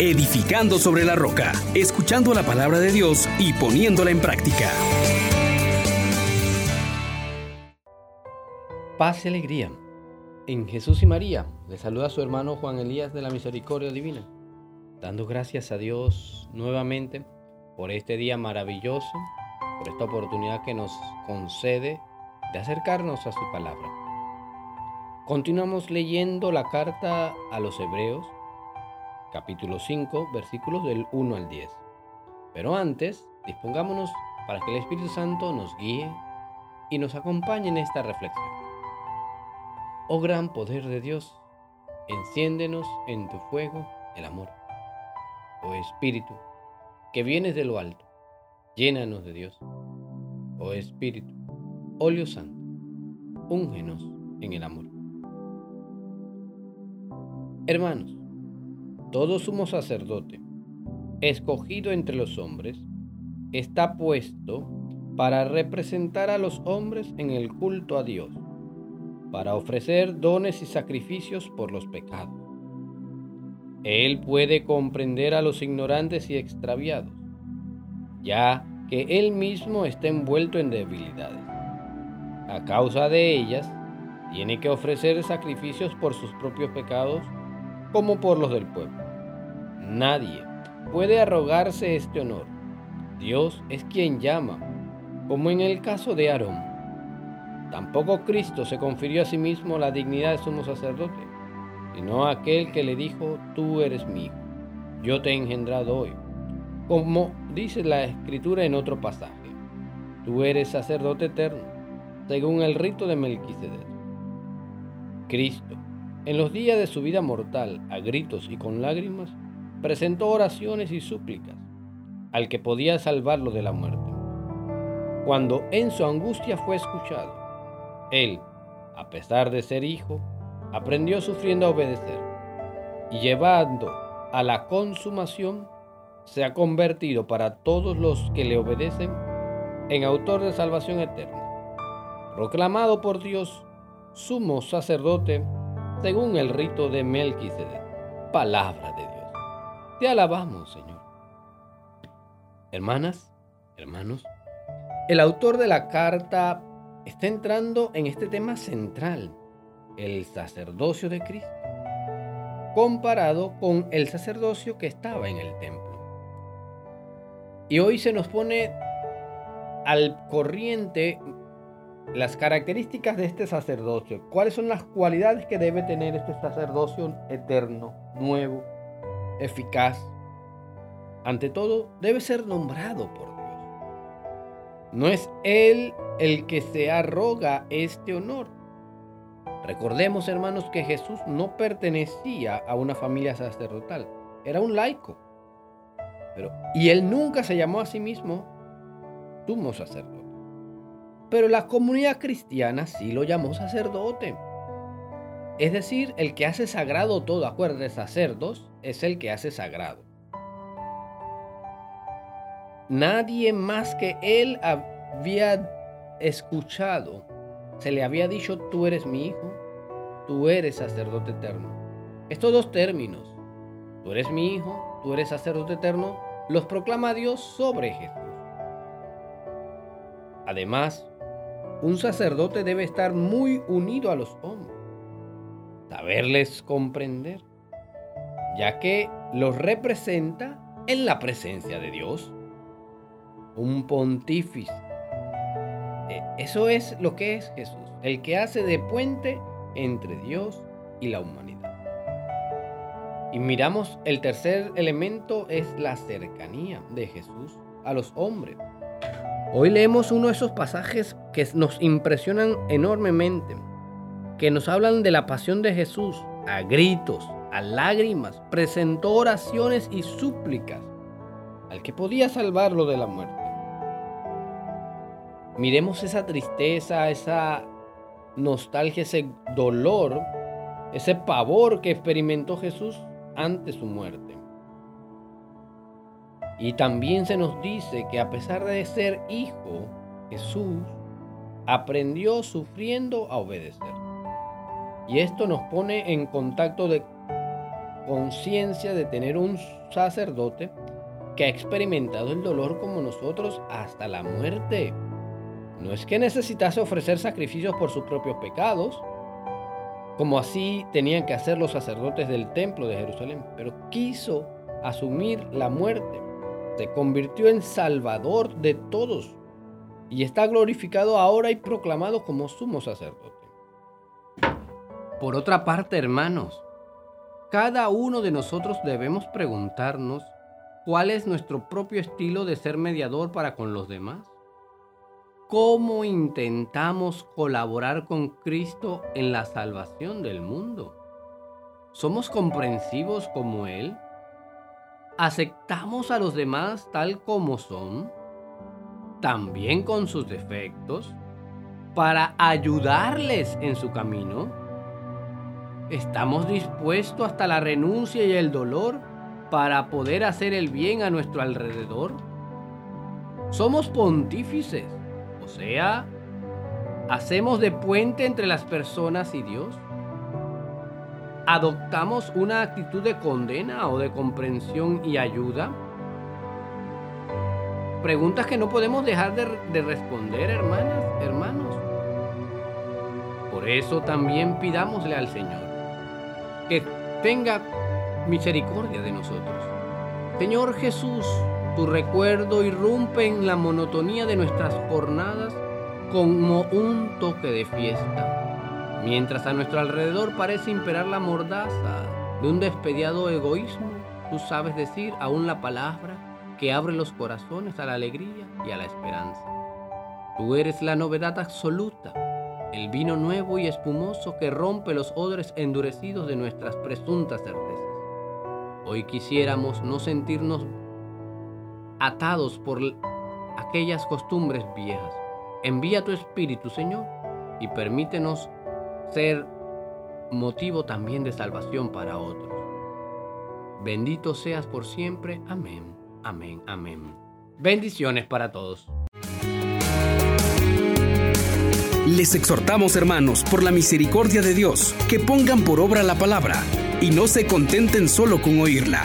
edificando sobre la roca, escuchando la palabra de Dios y poniéndola en práctica. Paz y alegría. En Jesús y María le saluda su hermano Juan Elías de la Misericordia Divina, dando gracias a Dios nuevamente por este día maravilloso, por esta oportunidad que nos concede de acercarnos a su palabra. Continuamos leyendo la carta a los Hebreos, capítulo 5, versículos del 1 al 10. Pero antes, dispongámonos para que el Espíritu Santo nos guíe y nos acompañe en esta reflexión. Oh gran poder de Dios, enciéndenos en tu fuego el amor. Oh Espíritu, que vienes de lo alto, llénanos de Dios. Oh Espíritu, óleo santo, úngenos en el amor. Hermanos, todo sumo sacerdote, escogido entre los hombres, está puesto para representar a los hombres en el culto a Dios, para ofrecer dones y sacrificios por los pecados. Él puede comprender a los ignorantes y extraviados, ya que él mismo está envuelto en debilidades. A causa de ellas, tiene que ofrecer sacrificios por sus propios pecados como por los del pueblo. Nadie puede arrogarse este honor. Dios es quien llama, como en el caso de Aarón. Tampoco Cristo se confirió a sí mismo la dignidad de sumo sacerdote, sino aquel que le dijo, tú eres hijo, yo te he engendrado hoy. Como dice la escritura en otro pasaje, tú eres sacerdote eterno, según el rito de Melquisedec. Cristo en los días de su vida mortal, a gritos y con lágrimas, presentó oraciones y súplicas al que podía salvarlo de la muerte. Cuando en su angustia fue escuchado, él, a pesar de ser hijo, aprendió sufriendo a obedecer y llevando a la consumación, se ha convertido para todos los que le obedecen en autor de salvación eterna, proclamado por Dios sumo sacerdote según el rito de Melquisedec. Palabra de Dios. Te alabamos, Señor. Hermanas, hermanos, el autor de la carta está entrando en este tema central, el sacerdocio de Cristo, comparado con el sacerdocio que estaba en el templo. Y hoy se nos pone al corriente las características de este sacerdocio. ¿Cuáles son las cualidades que debe tener este sacerdocio eterno, nuevo, eficaz? Ante todo, debe ser nombrado por Dios. No es Él el que se arroga este honor. Recordemos, hermanos, que Jesús no pertenecía a una familia sacerdotal. Era un laico. Pero, y Él nunca se llamó a sí mismo sumo sacerdote. Pero la comunidad cristiana sí lo llamó sacerdote. Es decir, el que hace sagrado todo, acuérdate, sacerdos es el que hace sagrado. Nadie más que él había escuchado, se le había dicho, tú eres mi hijo, tú eres sacerdote eterno. Estos dos términos, tú eres mi hijo, tú eres sacerdote eterno, los proclama Dios sobre Jesús. Además, un sacerdote debe estar muy unido a los hombres, saberles comprender, ya que los representa en la presencia de Dios. Un pontífice. E, eso es lo que es Jesús, el que hace de puente entre Dios y la humanidad. Y miramos, el tercer elemento es la cercanía de Jesús a los hombres. Hoy leemos uno de esos pasajes que nos impresionan enormemente, que nos hablan de la pasión de Jesús a gritos, a lágrimas, presentó oraciones y súplicas al que podía salvarlo de la muerte. Miremos esa tristeza, esa nostalgia, ese dolor, ese pavor que experimentó Jesús ante su muerte. Y también se nos dice que a pesar de ser hijo, Jesús aprendió sufriendo a obedecer. Y esto nos pone en contacto conciencia de tener un sacerdote que ha experimentado el dolor como nosotros hasta la muerte. No es que necesitase ofrecer sacrificios por sus propios pecados, como así tenían que hacer los sacerdotes del templo de Jerusalén, pero quiso asumir la muerte. Se convirtió en salvador de todos y está glorificado ahora y proclamado como sumo sacerdote. Por otra parte, hermanos, cada uno de nosotros debemos preguntarnos cuál es nuestro propio estilo de ser mediador para con los demás. ¿Cómo intentamos colaborar con Cristo en la salvación del mundo? ¿Somos comprensivos como Él? ¿Aceptamos a los demás tal como son? También con sus defectos, para ayudarles en su camino. ¿Estamos dispuestos hasta la renuncia y el dolor para poder hacer el bien a nuestro alrededor? Somos pontífices o sea, hacemos de puente entre las personas y Dios. ¿Adoptamos una actitud de condena o de comprensión y ayuda? Preguntas que no podemos dejar de, de, responder, hermanas, hermanos. Por eso también pidámosle al Señor que tenga misericordia de nosotros. Señor Jesús, tu recuerdo irrumpe en la monotonía de nuestras jornadas como un toque de fiesta, mientras a nuestro alrededor parece imperar la mordaza de un despediado egoísmo. Tú sabes decir aún la palabra que abre los corazones a la alegría y a la esperanza. Tú eres la novedad absoluta, el vino nuevo y espumoso que rompe los odres endurecidos de nuestras presuntas certezas. Hoy quisiéramos no sentirnos atados por aquellas costumbres viejas. Envía tu Espíritu, Señor, y permítenos ser motivo también de salvación para otros. Bendito seas por siempre. Amén, amén, amén. Bendiciones para todos. Les exhortamos, hermanos, por la misericordia de Dios, que pongan por obra la palabra y no se contenten solo con oírla.